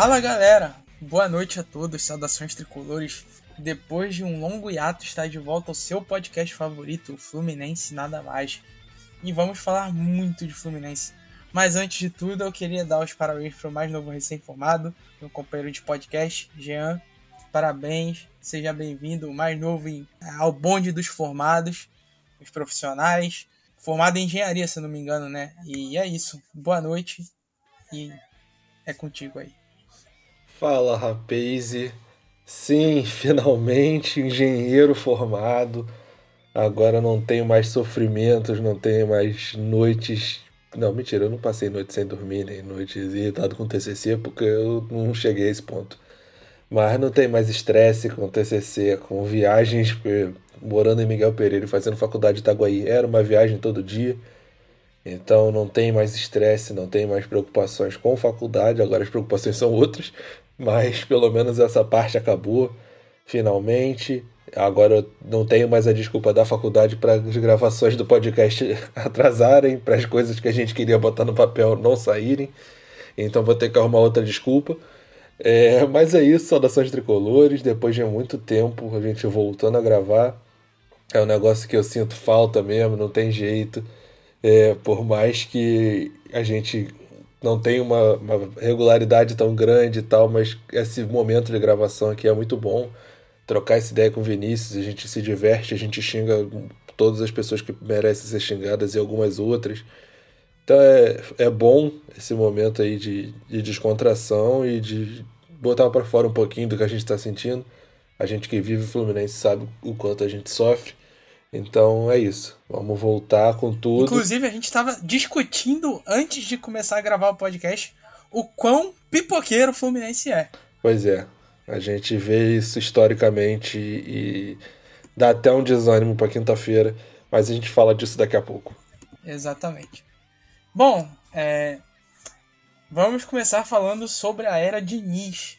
Fala galera, boa noite a todos, saudações tricolores. Depois de um longo hiato, está de volta ao seu podcast favorito, o Fluminense Nada Mais. E vamos falar muito de Fluminense. Mas antes de tudo, eu queria dar os parabéns para o mais novo recém-formado, meu companheiro de podcast, Jean. Parabéns, seja bem-vindo, o mais novo em, ao bonde dos formados, os profissionais. Formado em engenharia, se não me engano, né? E é isso. Boa noite e é contigo aí. Fala, rapaz. Sim, finalmente engenheiro formado. Agora não tenho mais sofrimentos, não tenho mais noites. Não, mentira, eu não passei noite sem dormir, nem noites irritado com TCC, porque eu não cheguei a esse ponto. Mas não tem mais estresse com TCC, com viagens, porque morando em Miguel Pereira fazendo faculdade de Itaguaí era uma viagem todo dia. Então não tem mais estresse, não tem mais preocupações com faculdade, agora as preocupações são outras, mas pelo menos essa parte acabou finalmente. Agora eu não tenho mais a desculpa da faculdade para as gravações do podcast atrasarem, para as coisas que a gente queria botar no papel não saírem. Então vou ter que arrumar outra desculpa. É, mas é isso, saudações tricolores. Depois de muito tempo, a gente voltando a gravar. É um negócio que eu sinto falta mesmo, não tem jeito. É, por mais que a gente não tenha uma, uma, regularidade tão grande e tal, mas esse momento de gravação aqui é muito bom. Trocar essa ideia com o Vinícius, a gente se diverte, a gente xinga todas as pessoas que merecem ser xingadas e algumas outras. Então é, é bom esse momento aí de, de descontração e de botar para fora um pouquinho do que a gente está sentindo. A gente que vive o Fluminense sabe o quanto a gente sofre. Então é isso. Vamos voltar com tudo. Inclusive, a gente estava discutindo antes de começar a gravar o podcast o quão pipoqueiro o Fluminense é. Pois é. A gente vê isso historicamente e dá até um desânimo para quinta-feira, mas a gente fala disso daqui a pouco. Exatamente. Bom, é... vamos começar falando sobre a era Diniz.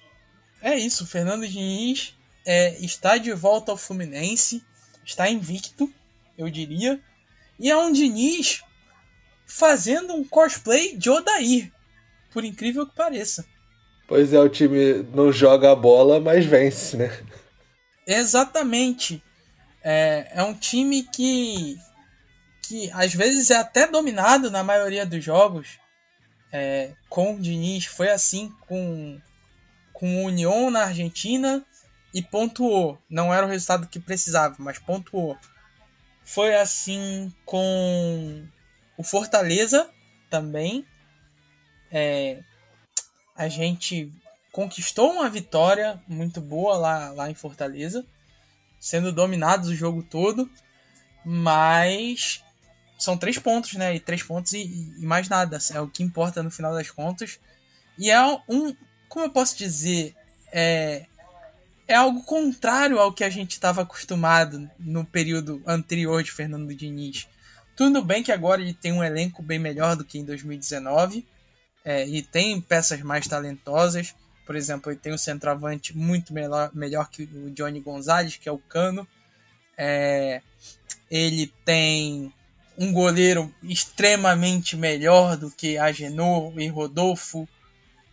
É isso, Fernando Diniz é, está de volta ao Fluminense está invicto, eu diria. E é um Diniz fazendo um cosplay de Odair, por incrível que pareça. Pois é, o time não joga a bola, mas vence, né? Exatamente. É, é um time que, que às vezes é até dominado na maioria dos jogos. É, com o Diniz foi assim com, com o União na Argentina e pontuou. Não era o resultado que precisava, mas pontuou. Foi assim com o Fortaleza também. É, a gente conquistou uma vitória muito boa lá, lá em Fortaleza, sendo dominados o jogo todo, mas são três pontos, né? E três pontos e, e mais nada. É o que importa no final das contas. E é um, como eu posso dizer, é, é algo contrário ao que a gente estava acostumado no período anterior de Fernando Diniz. Tudo bem que agora ele tem um elenco bem melhor do que em 2019 é, e tem peças mais talentosas. Por exemplo, ele tem um centroavante muito melhor, melhor que o Johnny Gonzalez, que é o Cano. É, ele tem um goleiro extremamente melhor do que Agenor e Rodolfo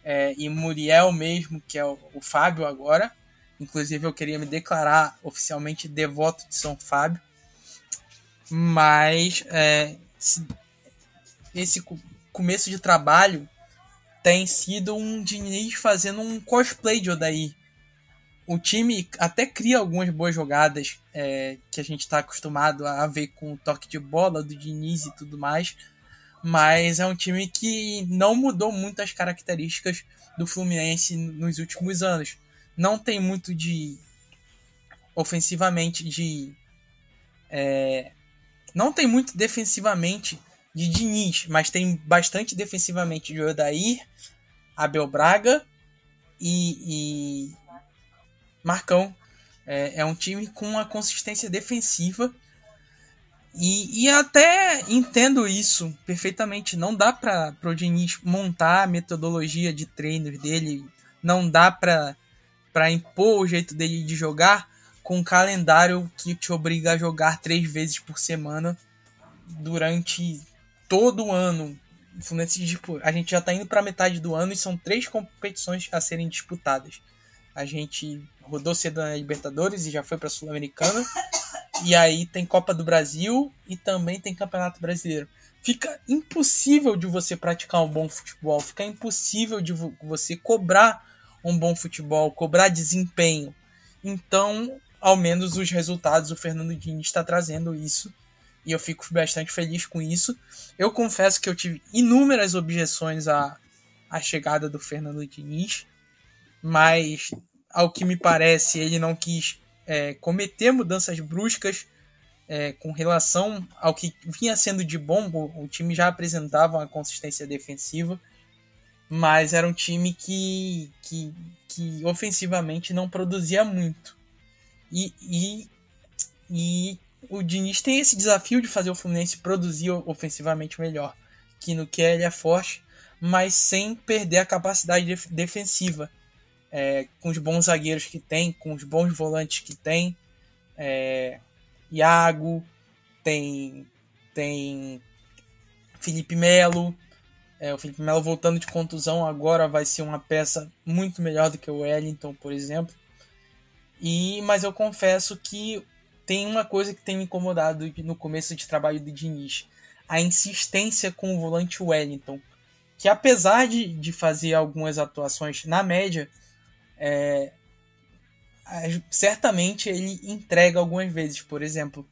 é, e Muriel mesmo, que é o, o Fábio agora. Inclusive, eu queria me declarar oficialmente devoto de São Fábio. Mas é, esse começo de trabalho tem sido um Diniz fazendo um cosplay de Odaí. O time até cria algumas boas jogadas é, que a gente está acostumado a ver com o toque de bola do Diniz e tudo mais. Mas é um time que não mudou muito as características do Fluminense nos últimos anos não tem muito de ofensivamente de é, não tem muito defensivamente de Diniz, mas tem bastante defensivamente de Odair, Abel Braga e, e Marcão. É, é, um time com uma consistência defensiva e, e até entendo isso perfeitamente. Não dá para o Diniz montar a metodologia de treinos dele, não dá para para impor o jeito dele de jogar com um calendário que te obriga a jogar três vezes por semana durante todo o ano tipo, a gente já tá indo pra metade do ano e são três competições a serem disputadas. A gente rodou cedo na Libertadores e já foi pra Sul-Americana. E aí tem Copa do Brasil e também tem Campeonato Brasileiro. Fica impossível de você praticar um bom futebol, fica impossível de você cobrar um bom futebol, cobrar desempenho. Então, ao menos os resultados, o Fernando Diniz está trazendo isso e eu fico bastante feliz com isso. Eu confesso que eu tive inúmeras objeções à, à chegada do Fernando Diniz, mas ao que me parece ele não quis é, cometer mudanças bruscas é, com relação ao que vinha sendo de bom. O, o time já apresentava uma consistência defensiva, mas era um time que, que, que ofensivamente não produzia muito. E, e, e o Diniz tem esse desafio de fazer o Fluminense produzir ofensivamente melhor, que no que ele é forte, mas sem perder a capacidade def defensiva. É, com os bons zagueiros que tem, com os bons volantes que tem. É, Iago, tem, tem Felipe Melo. É, o Felipe Melo voltando de contusão agora vai ser uma peça muito melhor do que o Wellington, por exemplo. E mas eu confesso que tem uma coisa que tem me incomodado no começo de trabalho do Diniz, a insistência com o volante Wellington, que apesar de, de fazer algumas atuações na média, é, certamente ele entrega algumas vezes. Por exemplo,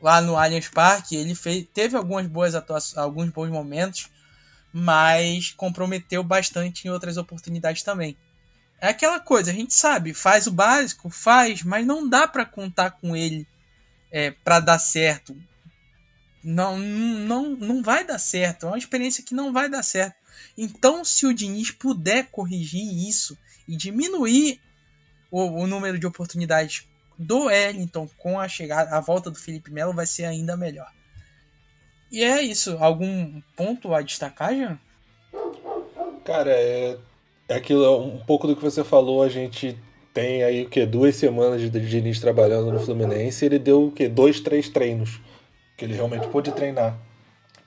lá no Allianz Parque, ele fez, teve algumas boas atuações, alguns bons momentos, mas comprometeu bastante em outras oportunidades também. É aquela coisa, a gente sabe, faz o básico, faz, mas não dá para contar com ele é, para dar certo. Não, não, não vai dar certo. É uma experiência que não vai dar certo. Então, se o Diniz puder corrigir isso e diminuir o, o número de oportunidades do Wellington com a chegada, a volta do Felipe Melo vai ser ainda melhor. E é isso. Algum ponto a destacar, Jean? Cara, é, é aquilo, é um pouco do que você falou, a gente tem aí o que duas semanas de Diniz trabalhando no Fluminense, ele deu o que dois, três treinos que ele realmente pôde treinar,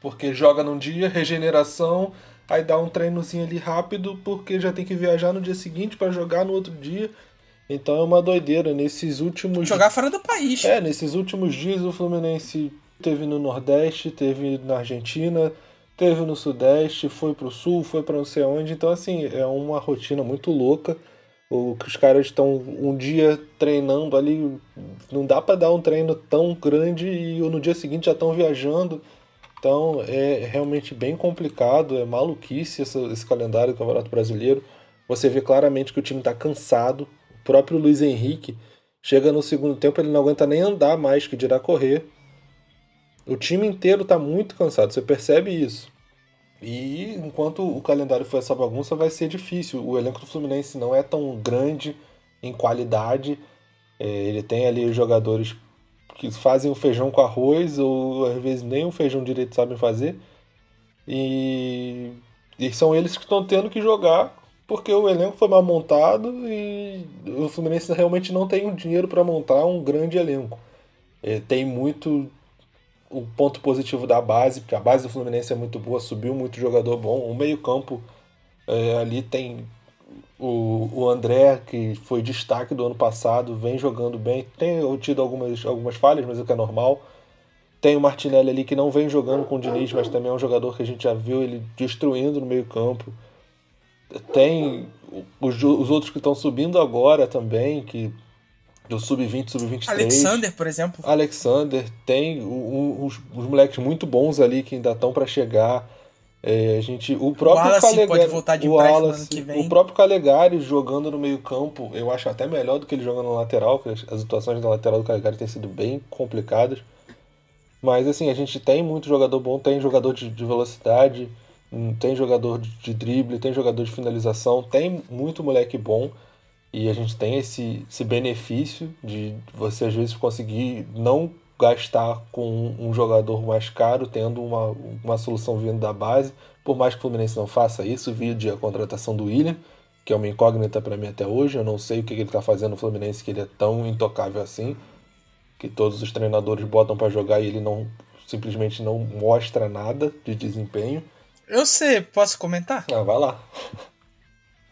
porque joga num dia regeneração, aí dá um treinozinho ali rápido porque já tem que viajar no dia seguinte para jogar no outro dia. Então é uma doideira. Nesses últimos. Jogar fora do país. É, nesses últimos dias o Fluminense teve no Nordeste, teve na Argentina, teve no Sudeste, foi pro Sul, foi para não sei onde. Então, assim, é uma rotina muito louca. O que os caras estão um dia treinando ali, não dá para dar um treino tão grande e no dia seguinte já estão viajando. Então é realmente bem complicado, é maluquice esse, esse calendário do Campeonato Brasileiro. Você vê claramente que o time está cansado, o próprio Luiz Henrique chega no segundo tempo, ele não aguenta nem andar mais, que dirá correr. O time inteiro está muito cansado, você percebe isso. E enquanto o calendário for essa bagunça, vai ser difícil. O elenco do Fluminense não é tão grande em qualidade. É, ele tem ali jogadores que fazem o feijão com arroz, ou às vezes nem o feijão direito sabem fazer. E, e são eles que estão tendo que jogar porque o elenco foi mal montado e o Fluminense realmente não tem o dinheiro para montar um grande elenco. É, tem muito o ponto positivo da base, porque a base do Fluminense é muito boa, subiu muito jogador bom. O meio-campo é, ali tem o, o André, que foi destaque do ano passado, vem jogando bem. Tem tido algumas, algumas falhas, mas o que é normal. Tem o Martinelli ali que não vem jogando com o Diniz, mas também é um jogador que a gente já viu ele destruindo no meio-campo. Tem os, os outros que estão subindo agora também, que do sub-20, sub-23. Alexander, por exemplo. Alexander, tem os, os moleques muito bons ali que ainda estão para chegar. É, a gente, o próprio o Calegari, pode voltar de o Wallace, que vem. O próprio Calegari jogando no meio-campo, eu acho até melhor do que ele jogando no lateral, porque as atuações na lateral do Calegari têm sido bem complicadas. Mas assim, a gente tem muito jogador bom, tem jogador de, de velocidade, hum, tem jogador de, de drible, tem jogador de finalização, tem muito moleque bom. E a gente tem esse, esse benefício de você às vezes conseguir não gastar com um jogador mais caro, tendo uma, uma solução vindo da base. Por mais que o Fluminense não faça isso, vide a contratação do William, que é uma incógnita para mim até hoje. Eu não sei o que ele está fazendo no Fluminense, que ele é tão intocável assim, que todos os treinadores botam para jogar e ele não simplesmente não mostra nada de desempenho. Eu sei, posso comentar? Ah, vai lá.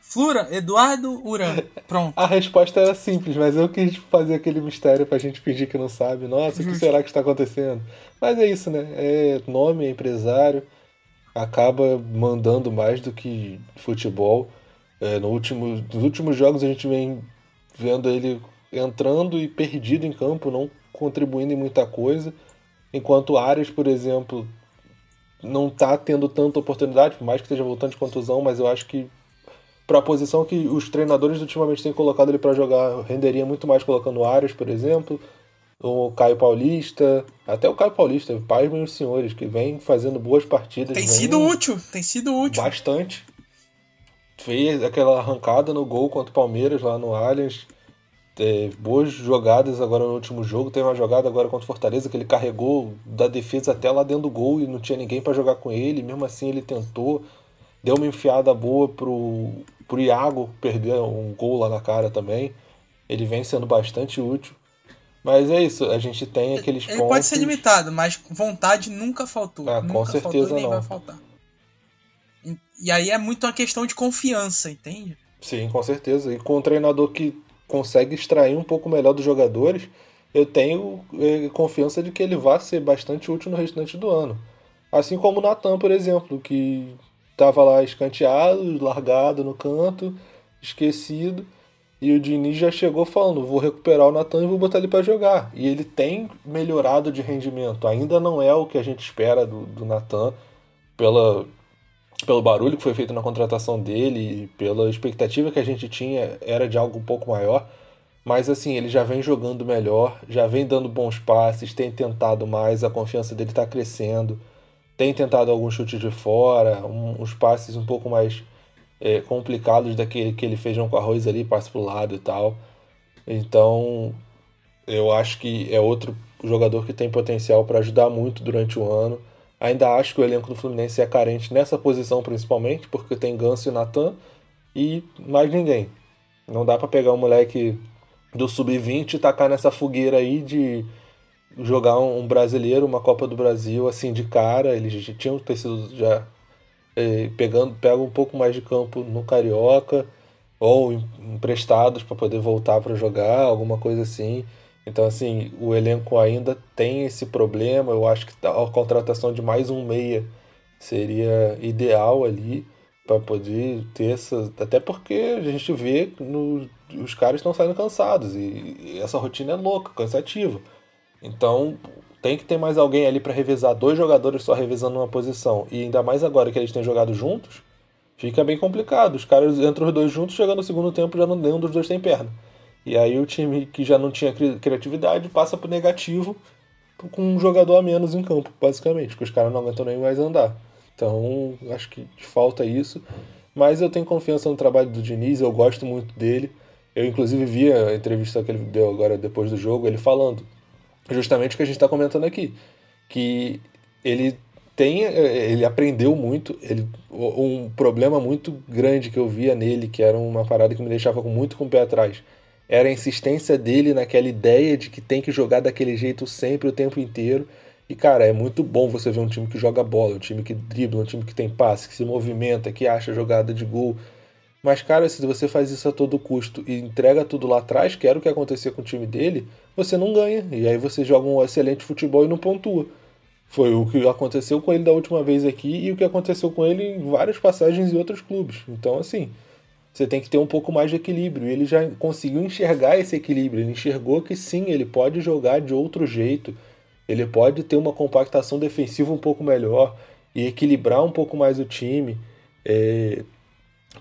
Flura, Eduardo Uran. Pronto. A resposta era simples, mas eu quis fazer aquele mistério pra gente fingir que não sabe. Nossa, o que será que está acontecendo? Mas é isso, né? É nome, é empresário, acaba mandando mais do que futebol. É, no último, nos últimos jogos a gente vem vendo ele entrando e perdido em campo, não contribuindo em muita coisa. Enquanto Arias, por exemplo, não está tendo tanta oportunidade, por mais que esteja voltando de contusão, mas eu acho que para a posição que os treinadores ultimamente têm colocado ele para jogar, renderia muito mais colocando Arias, por exemplo, o Caio Paulista, até o Caio Paulista, pais meus senhores, que vem fazendo boas partidas. Tem sido útil, tem sido útil. Bastante. Fez aquela arrancada no gol contra o Palmeiras lá no Allianz. É, boas jogadas agora no último jogo. Tem uma jogada agora contra o Fortaleza que ele carregou da defesa até lá dentro do gol e não tinha ninguém para jogar com ele. Mesmo assim ele tentou. Deu uma enfiada boa pro, pro Iago perder um gol lá na cara também. Ele vem sendo bastante útil. Mas é isso, a gente tem aqueles ele pontos. Ele pode ser limitado, mas vontade nunca faltou. Ah, nunca com certeza faltou, não. vai faltar. E, e aí é muito uma questão de confiança, entende? Sim, com certeza. E com um treinador que consegue extrair um pouco melhor dos jogadores, eu tenho eh, confiança de que ele vai ser bastante útil no restante do ano. Assim como o Natan, por exemplo, que estava lá escanteado, largado no canto, esquecido. E o Diniz já chegou falando: vou recuperar o Natan e vou botar ele para jogar. E ele tem melhorado de rendimento. Ainda não é o que a gente espera do, do Natan, pela, pelo barulho que foi feito na contratação dele, e pela expectativa que a gente tinha, era de algo um pouco maior. Mas assim, ele já vem jogando melhor, já vem dando bons passes, tem tentado mais, a confiança dele está crescendo, tem tentado alguns chutes de fora, um, uns passes um pouco mais é, complicados daquele que ele fez com arroz ali, passe pro lado e tal. Então, eu acho que é outro jogador que tem potencial para ajudar muito durante o ano. Ainda acho que o elenco do Fluminense é carente nessa posição principalmente, porque tem Ganso e Natan e mais ninguém. Não dá para pegar um moleque do sub-20 e tacar nessa fogueira aí de jogar um brasileiro, uma Copa do Brasil assim de cara. Eles já tinham ter sido já eh, pegando, pega um pouco mais de campo no Carioca ou emprestados para poder voltar para jogar, alguma coisa assim. Então, assim, o elenco ainda tem esse problema. Eu acho que a contratação de mais um meia seria ideal ali para poder ter essa. Até porque a gente vê no, os caras estão saindo cansados e essa rotina é louca, cansativa. Então, tem que ter mais alguém ali para revezar dois jogadores só revezando uma posição. E ainda mais agora que eles têm jogado juntos, fica bem complicado. Os caras entram os dois juntos, chegando no segundo tempo já não nenhum dos dois tem perna. E aí o time que já não tinha criatividade passa pro negativo com um jogador a menos em campo, basicamente, porque os caras não aguentam nem mais andar. Então, acho que falta isso. Mas eu tenho confiança no trabalho do Diniz, eu gosto muito dele. Eu, inclusive, vi a entrevista que ele deu agora depois do jogo, ele falando justamente o que a gente está comentando aqui. Que ele tem. Ele aprendeu muito. Ele, um problema muito grande que eu via nele, que era uma parada que me deixava muito com o pé atrás, era a insistência dele naquela ideia de que tem que jogar daquele jeito sempre, o tempo inteiro. E, cara, é muito bom você ver um time que joga bola, um time que dribla, um time que tem passe, que se movimenta, que acha jogada de gol. Mas, cara, se você faz isso a todo custo e entrega tudo lá atrás, que era o que aconteceu com o time dele, você não ganha. E aí você joga um excelente futebol e não pontua. Foi o que aconteceu com ele da última vez aqui e o que aconteceu com ele em várias passagens em outros clubes. Então, assim, você tem que ter um pouco mais de equilíbrio. E ele já conseguiu enxergar esse equilíbrio. Ele enxergou que sim, ele pode jogar de outro jeito. Ele pode ter uma compactação defensiva um pouco melhor e equilibrar um pouco mais o time. É,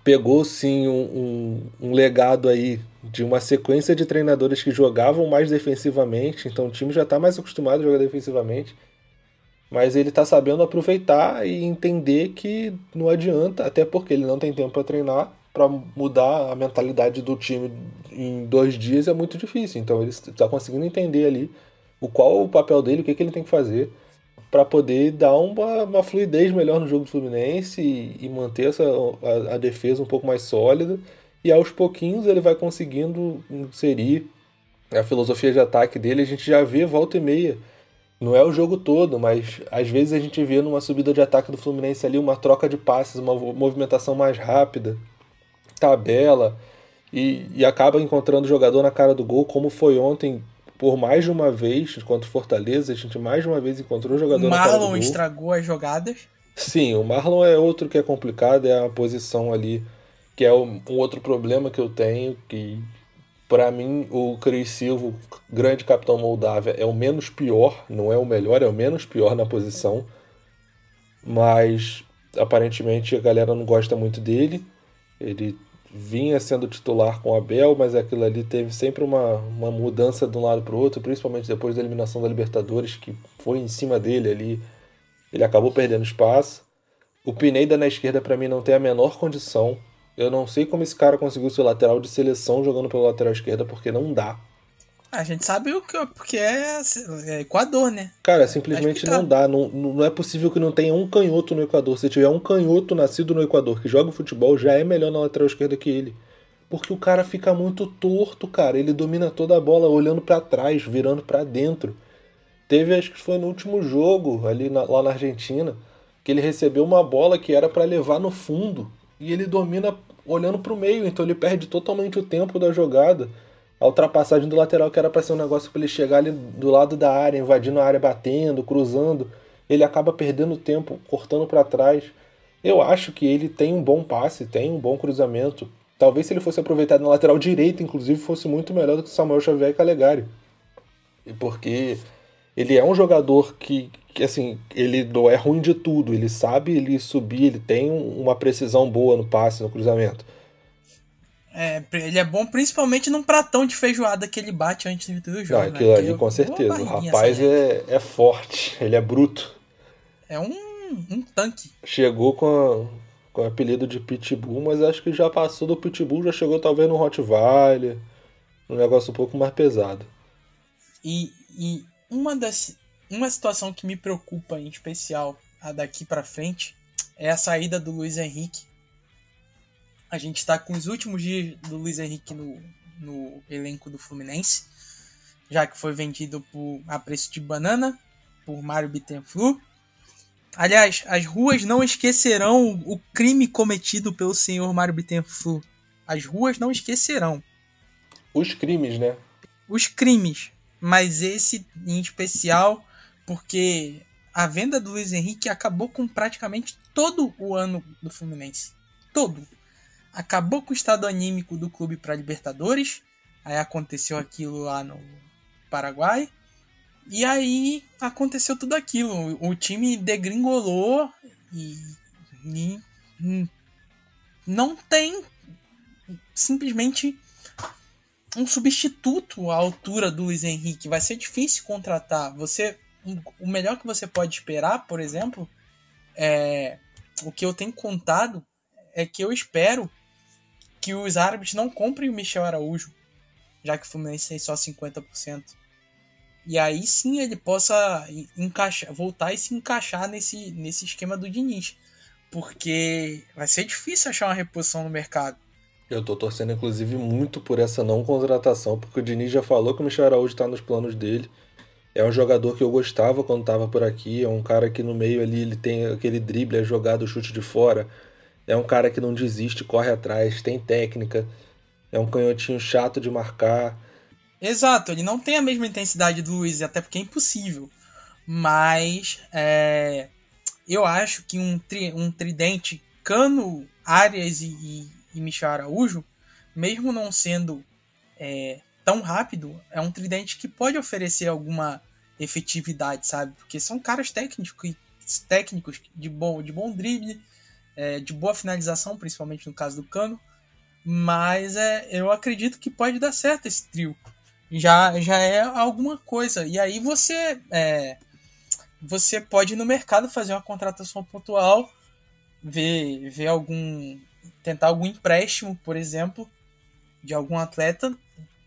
pegou sim um, um, um, legado aí de uma sequência de treinadores que jogavam mais defensivamente, então o time já está mais acostumado a jogar defensivamente, mas ele está sabendo aproveitar e entender que não adianta, até porque ele não tem tempo para treinar, para mudar a mentalidade do time em dois dias é muito difícil, então ele está conseguindo entender ali o qual o papel dele, o que, que ele tem que fazer para poder dar uma, uma, fluidez melhor no jogo do Fluminense e, e manter essa, a, a, defesa um pouco mais sólida. E aos pouquinhos ele vai conseguindo inserir a filosofia de ataque dele. A gente já vê volta e meia Não é o jogo todo, mas às vezes a gente vê numa subida de ataque do Fluminense ali uma troca de passes, uma movimentação mais rápida, tabela, e, e acaba encontrando o jogador na cara do gol, como foi ontem, por mais de uma vez, contra o Fortaleza, a gente mais de uma vez encontrou jogador. Marlon estragou as jogadas. Sim, o Marlon é outro que é complicado, é a posição ali, que é um outro problema que eu tenho, que para mim, o Cris Silva, grande capitão Moldávia, é o menos pior, não é o melhor, é o menos pior na posição. Mas aparentemente a galera não gosta muito dele. Ele vinha sendo titular com o Abel, mas aquilo ali teve sempre uma, uma mudança de um lado para o outro, principalmente depois da eliminação da Libertadores, que foi em cima dele ali. Ele acabou perdendo espaço. O Pineda na esquerda, para mim, não tem a menor condição. Eu não sei como esse cara conseguiu ser lateral de seleção jogando pela lateral esquerda, porque não dá. A gente sabe o que porque é, é Equador, né? Cara, simplesmente tá. não dá. Não, não é possível que não tenha um canhoto no Equador. Se tiver um canhoto nascido no Equador que joga futebol, já é melhor na lateral esquerda que ele. Porque o cara fica muito torto, cara. Ele domina toda a bola olhando para trás, virando para dentro. Teve, acho que foi no último jogo, ali na, lá na Argentina, que ele recebeu uma bola que era para levar no fundo. E ele domina olhando para o meio, então ele perde totalmente o tempo da jogada. A ultrapassagem do lateral, que era para ser um negócio para ele chegar ali do lado da área, invadindo a área, batendo, cruzando, ele acaba perdendo tempo, cortando para trás. Eu acho que ele tem um bom passe, tem um bom cruzamento. Talvez se ele fosse aproveitado na lateral direita, inclusive, fosse muito melhor do que Samuel Xavier e Calegari. Porque ele é um jogador que, que assim, ele não é ruim de tudo, ele sabe ele subir, ele tem uma precisão boa no passe, no cruzamento. É, ele é bom principalmente num pratão de feijoada que ele bate antes do jogo. Não, aquilo né? ali, com certeza. O rapaz é, é forte, ele é bruto. É um, um tanque. Chegou com, a, com o apelido de Pitbull, mas acho que já passou do Pitbull, já chegou talvez no Rottweiler, um negócio um pouco mais pesado. E, e uma das uma situação que me preocupa em especial a daqui para frente é a saída do Luiz Henrique. A gente está com os últimos dias do Luiz Henrique no, no elenco do Fluminense, já que foi vendido por, a preço de banana por Mário Bittenflu. Aliás, as ruas não esquecerão o crime cometido pelo senhor Mário Bittenflu. As ruas não esquecerão. Os crimes, né? Os crimes. Mas esse em especial porque a venda do Luiz Henrique acabou com praticamente todo o ano do Fluminense. Todo. Acabou com o estado anímico do clube para Libertadores. Aí aconteceu aquilo lá no Paraguai. E aí aconteceu tudo aquilo. O time degringolou e, e não tem simplesmente um substituto à altura do Luiz Henrique. Vai ser difícil contratar. Você o melhor que você pode esperar, por exemplo, é o que eu tenho contado é que eu espero que os árabes não comprem o Michel Araújo, já que o Fluminense tem só 50%. E aí sim ele possa encaixar, voltar e se encaixar nesse, nesse esquema do Diniz. Porque vai ser difícil achar uma reposição no mercado. Eu tô torcendo, inclusive, muito por essa não contratação, porque o Diniz já falou que o Michel Araújo tá nos planos dele. É um jogador que eu gostava quando estava por aqui. É um cara que no meio ali ele tem aquele drible, é jogado, chute de fora. É um cara que não desiste, corre atrás, tem técnica. É um canhotinho chato de marcar. Exato, ele não tem a mesma intensidade do Luiz, até porque é impossível. Mas é, eu acho que um, tri, um tridente Cano, Arias e, e, e Michel Araújo, mesmo não sendo é, tão rápido, é um tridente que pode oferecer alguma efetividade, sabe? Porque são caras técnicos, técnicos de bom, de bom drible, é, de boa finalização, principalmente no caso do Cano. Mas é, eu acredito que pode dar certo esse trio. Já, já é alguma coisa. E aí você é, você pode ir no mercado fazer uma contratação pontual, ver, ver algum. tentar algum empréstimo, por exemplo, de algum atleta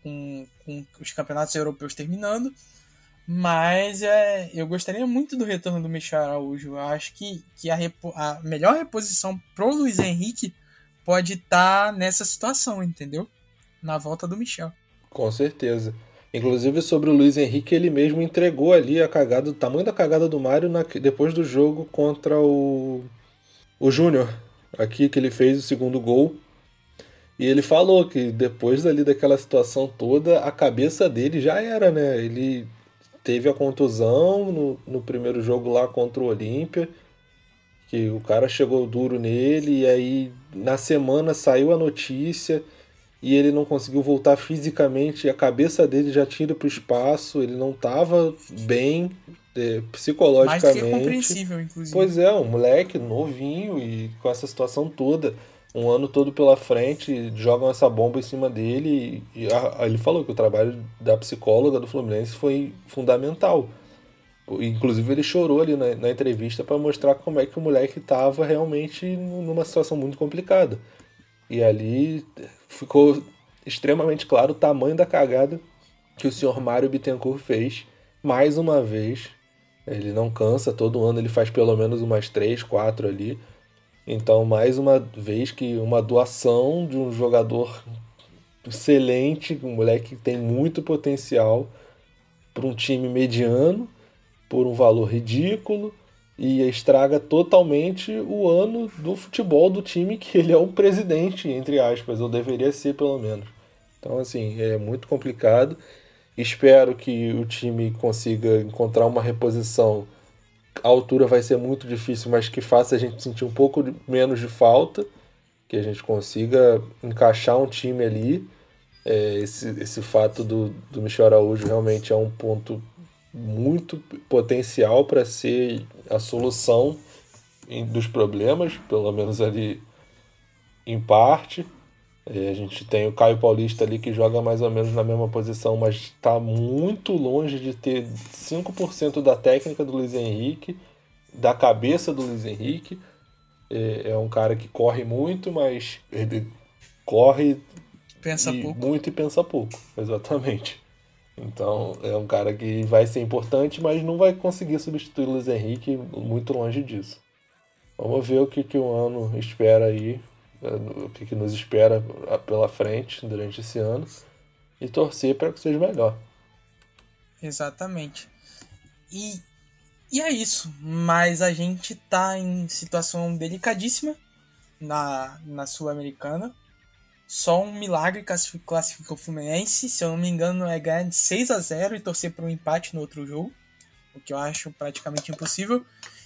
com, com os campeonatos europeus terminando. Mas é, eu gostaria muito do retorno do Michel Araújo. Eu acho que, que a, repo, a melhor reposição pro Luiz Henrique pode estar tá nessa situação, entendeu? Na volta do Michel. Com certeza. Inclusive sobre o Luiz Henrique, ele mesmo entregou ali a cagada, o tamanho da cagada do Mário na, depois do jogo contra o, o Júnior. Aqui que ele fez o segundo gol. E ele falou que depois ali daquela situação toda, a cabeça dele já era, né? Ele teve a contusão no, no primeiro jogo lá contra o Olímpia, que o cara chegou duro nele, e aí na semana saiu a notícia e ele não conseguiu voltar fisicamente, a cabeça dele já tinha ido para o espaço, ele não estava bem é, psicologicamente. Mais que compreensível, inclusive. Pois é, um moleque novinho e com essa situação toda, um ano todo pela frente, jogam essa bomba em cima dele e, e a, ele falou que o trabalho da psicóloga do Fluminense foi fundamental. Inclusive ele chorou ali na, na entrevista para mostrar como é que o moleque estava realmente numa situação muito complicada. E ali ficou extremamente claro o tamanho da cagada que o senhor Mário Bittencourt fez mais uma vez. Ele não cansa, todo ano ele faz pelo menos umas três, quatro ali. Então, mais uma vez que uma doação de um jogador excelente, um moleque que tem muito potencial para um time mediano, por um valor ridículo, e estraga totalmente o ano do futebol do time que ele é o presidente, entre aspas, ou deveria ser pelo menos. Então, assim, é muito complicado. Espero que o time consiga encontrar uma reposição. A altura vai ser muito difícil, mas que faça a gente sentir um pouco menos de falta, que a gente consiga encaixar um time ali. É, esse, esse fato do, do Michel Araújo realmente é um ponto muito potencial para ser a solução dos problemas, pelo menos ali em parte. É, a gente tem o Caio Paulista ali que joga mais ou menos na mesma posição, mas está muito longe de ter 5% da técnica do Luiz Henrique, da cabeça do Luiz Henrique. É, é um cara que corre muito, mas ele corre pensa pouco. muito e pensa pouco, exatamente. Então é um cara que vai ser importante, mas não vai conseguir substituir o Luiz Henrique muito longe disso. Vamos ver o que, que o ano espera aí, o que, que nos espera pela frente durante esse ano e torcer para que seja melhor. Exatamente. E, e é isso. Mas a gente tá em situação delicadíssima na, na Sul-Americana. Só um milagre classificou o Fluminense. Se eu não me engano, é ganhar de 6 a 0 e torcer para um empate no outro jogo. O que eu acho praticamente impossível.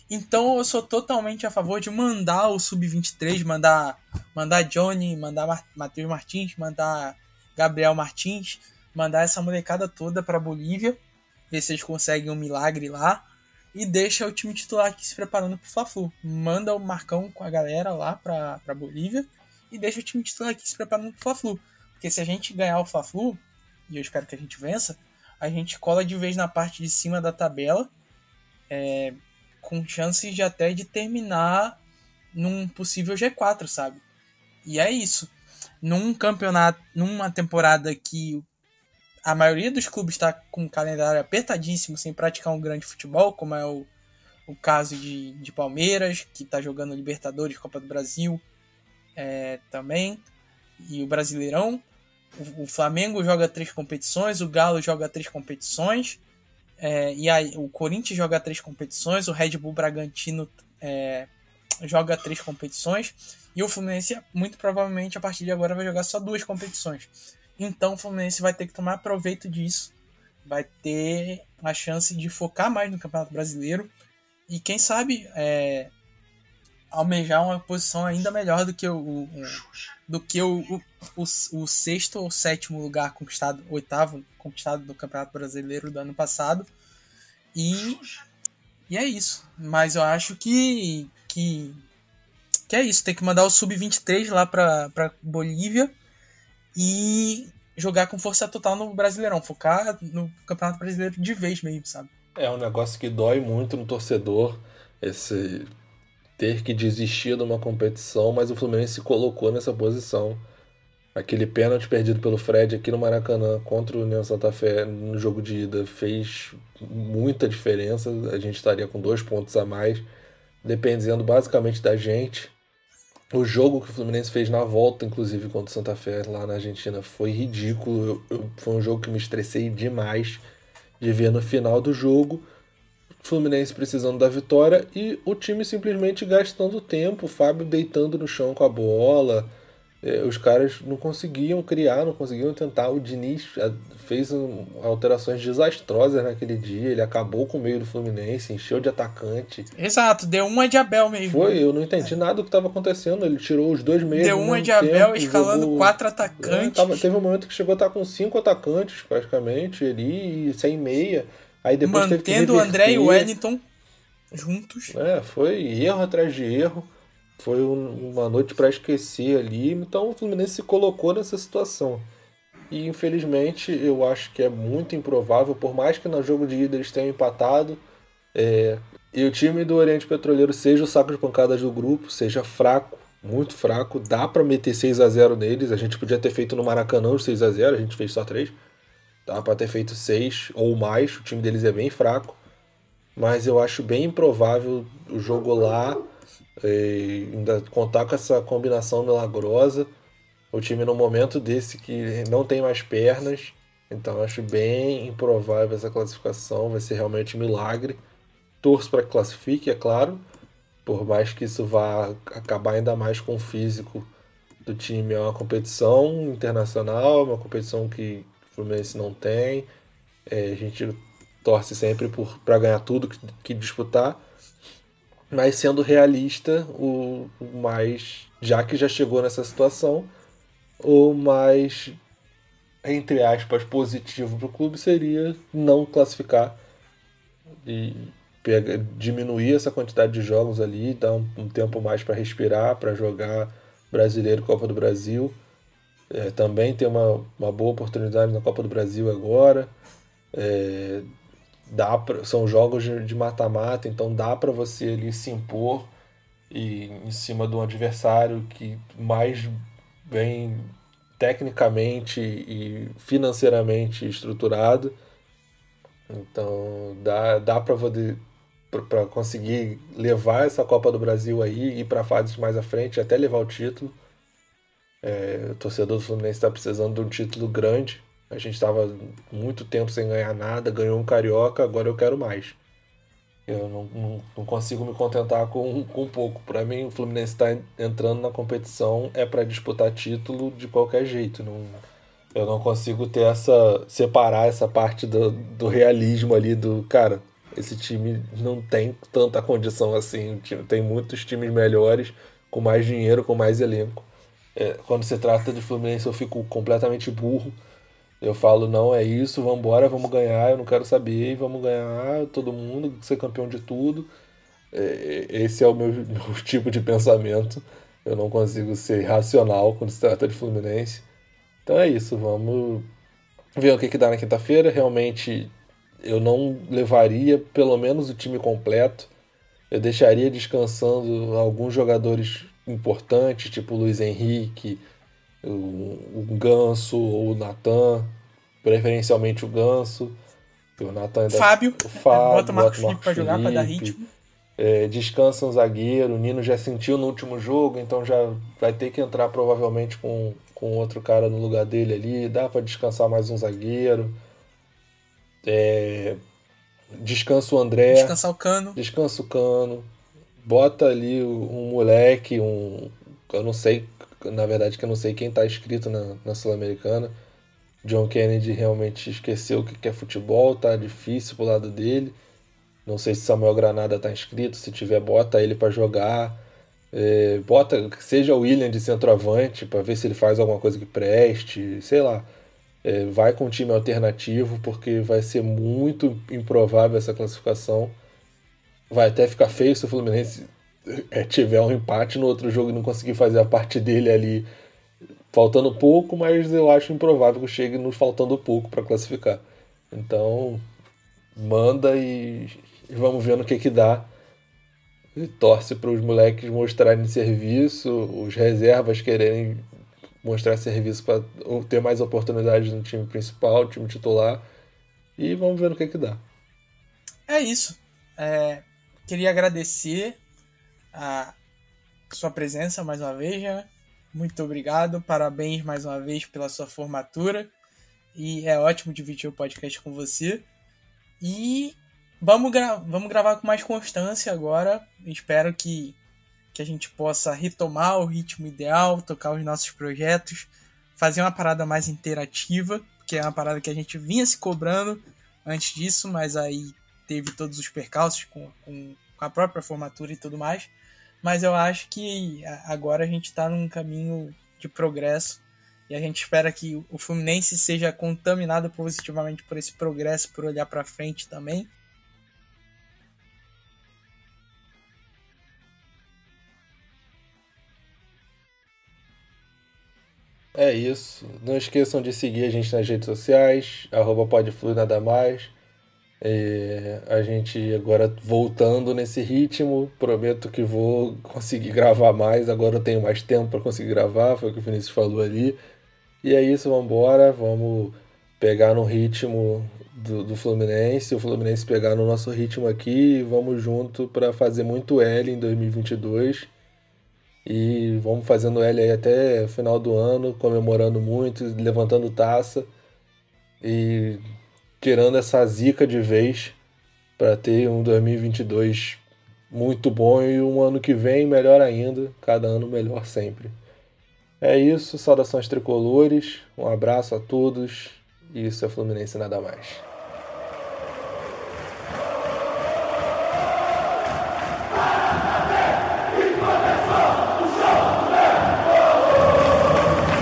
Então eu sou totalmente a favor de mandar o Sub-23, mandar, mandar Johnny, mandar Matheus Martins, mandar Gabriel Martins, mandar essa molecada toda para Bolívia, ver se eles conseguem um milagre lá e deixa o time titular aqui se preparando para o Fla-Flu. Manda o Marcão com a galera lá para Bolívia e deixa o time titular aqui se preparando pro Fla-Flu. Porque se a gente ganhar o Fla-Flu, e eu espero que a gente vença, a gente cola de vez na parte de cima da tabela, é, com chances de até de terminar num possível G4, sabe? E é isso. Num campeonato, numa temporada que a maioria dos clubes está com um calendário apertadíssimo, sem praticar um grande futebol, como é o, o caso de, de Palmeiras, que está jogando Libertadores, Copa do Brasil, é, também, e o Brasileirão. O, o, Flamengo joga três competições, o Galo joga três competições, é, e aí, o Corinthians joga três competições, o Red Bull Bragantino é, joga três competições, e o Fluminense, muito provavelmente, a partir de agora, vai jogar só duas competições. Então o Fluminense vai ter que tomar proveito disso, vai ter a chance de focar mais no Campeonato Brasileiro, e quem sabe é, almejar uma posição ainda melhor do que o, o do que o, o, o, sexto ou sétimo lugar conquistado, oitavo conquistado do Campeonato Brasileiro do ano passado. E, e é isso. Mas eu acho que, que, que é isso. Tem que mandar o Sub-23 lá pra, pra Bolívia e jogar com força total no Brasileirão. Focar no Campeonato Brasileiro de vez mesmo, sabe? É um negócio que dói muito no torcedor. Esse ter que desistir de uma competição, mas o Fluminense se colocou nessa posição. Aquele pênalti perdido pelo Fred aqui no Maracanã contra o União Santa Fé no jogo de ida fez muita diferença. A gente estaria com dois pontos a mais, dependendo basicamente da gente. O jogo que o Fluminense fez na volta, inclusive contra o Santa Fé lá na Argentina, foi ridículo. Eu, eu, foi um jogo que me estressei demais de ver no final do jogo. Fluminense precisando da vitória e o time simplesmente gastando tempo, o Fábio deitando no chão com a bola. É, os caras não conseguiam criar, não conseguiam tentar. O Diniz é, fez alterações desastrosas naquele dia. Ele acabou com o meio do Fluminense, encheu de atacante. Exato, deu uma de Abel mesmo. Foi, eu não entendi é. nada do que estava acontecendo. Ele tirou os dois meios. Deu uma de Abel tempo, escalando jogou... quatro atacantes. É, tava, teve um momento que chegou a estar com cinco atacantes, praticamente, ali, sem meia. Aí depois Mantendo o André e o Wellington juntos. É, foi erro atrás de erro. Foi um, uma noite para esquecer ali. Então o Fluminense se colocou nessa situação. E infelizmente eu acho que é muito improvável, por mais que no jogo de ida eles tenham empatado, é, e o time do Oriente Petroleiro seja o saco de pancadas do grupo, seja fraco, muito fraco, dá para meter 6 a 0 neles. A gente podia ter feito no Maracanã os 6 a 0 a gente fez só 3. Dá para ter feito seis ou mais, o time deles é bem fraco. Mas eu acho bem improvável o jogo lá é, ainda contar com essa combinação milagrosa. O time no momento desse que não tem mais pernas. Então acho bem improvável essa classificação. Vai ser realmente um milagre. Torço para que classifique, é claro. Por mais que isso vá acabar ainda mais com o físico do time. É uma competição internacional, uma competição que Fluminense não tem. É, a gente torce sempre para ganhar tudo que, que, disputar. Mas sendo realista, o, o, mais. Já que já chegou nessa situação, o mais, entre aspas, positivo para o clube seria não classificar e pega, diminuir essa quantidade de jogos ali, dar um, um tempo mais para respirar, para jogar Brasileiro Copa do Brasil é, também tem uma, uma boa oportunidade na Copa do Brasil agora. É, dá pra, são jogos de mata-mata, então dá para você ali se impor e em cima de um adversário que mais bem tecnicamente e financeiramente estruturado. Então dá, dá para conseguir levar essa Copa do Brasil aí ir para fases mais à frente até levar o título. É, o torcedor do Fluminense está precisando de um título grande. A gente estava muito tempo sem ganhar nada, ganhou um carioca, agora eu quero mais. Eu não, não, não consigo me contentar com, com pouco. Para mim, o Fluminense está entrando na competição é para disputar título de qualquer jeito. Não, eu não consigo ter essa separar essa parte do, do realismo ali do cara. Esse time não tem tanta condição assim. Tem muitos times melhores, com mais dinheiro, com mais elenco. É, quando se trata de Fluminense, eu fico completamente burro. Eu falo, não, é isso, vamos embora, vamos ganhar, eu não quero saber, vamos ganhar, todo mundo, ser campeão de tudo. É, esse é o meu, meu tipo de pensamento. Eu não consigo ser racional quando se trata de Fluminense. Então é isso, vamos ver o que, que dá na quinta-feira. Realmente eu não levaria pelo menos o time completo. Eu deixaria descansando alguns jogadores importantes, tipo o Luiz Henrique, o, o Ganso ou o Natan, preferencialmente o Ganso. O Natan. Fábio, o Fábio, bota o Marcos Felipe para jogar, para dar ritmo. É, descansa um zagueiro, o Nino já sentiu no último jogo, então já vai ter que entrar provavelmente com, com outro cara no lugar dele ali. Dá para descansar mais um zagueiro. É, descansa o André. Descansar o Cano. Descansa o Cano bota ali um moleque, um. Eu não sei, na verdade, que eu não sei quem tá escrito na, na Sul-Americana. John Kennedy realmente esqueceu o que é futebol, tá difícil pro lado dele. Não sei se Samuel Granada tá inscrito, se tiver, bota ele para jogar. É, bota, seja o William de centroavante, para ver se ele faz alguma coisa que preste, sei lá. É, vai com um time alternativo, porque vai ser muito improvável essa classificação vai até ficar feio se o Fluminense é, tiver um empate no outro jogo e não conseguir fazer a parte dele ali faltando pouco, mas eu acho improvável que chegue nos faltando pouco para classificar. Então, manda e, e, vamos ver no que que dá. E torce para os moleques mostrarem serviço, os reservas quererem mostrar serviço para ter mais oportunidades no time principal, time titular. E vamos ver no que que dá. É isso. É, Queria agradecer a, sua presença mais uma vez, né? Muito obrigado, parabéns mais uma vez pela sua formatura. E é ótimo dividir o podcast com você. E vamos, gra vamos gravar com mais constância agora. Espero que, que a gente possa retomar o ritmo ideal, tocar os nossos projetos, fazer uma parada mais interativa, que é uma parada que a gente vinha se cobrando antes disso, mas aí teve todos os percalços com, com, com a própria formatura e tudo mais. Mas eu acho que agora a gente está num caminho de progresso e a gente espera que o Fluminense seja contaminado positivamente por esse progresso, por olhar para frente também. É isso. Não esqueçam de seguir a gente nas redes sociais, arroba nada mais. É, a gente agora voltando nesse ritmo, prometo que vou conseguir gravar mais. Agora eu tenho mais tempo para conseguir gravar, foi o que o Vinícius falou ali. E é isso, vamos embora, vamos pegar no ritmo do, do Fluminense, o Fluminense pegar no nosso ritmo aqui e vamos junto para fazer muito L em 2022. E vamos fazendo L aí até final do ano, comemorando muito, levantando taça. E tirando essa zica de vez para ter um 2022 muito bom e um ano que vem melhor ainda, cada ano melhor sempre. É isso, saudações tricolores, um abraço a todos e isso é Fluminense nada mais.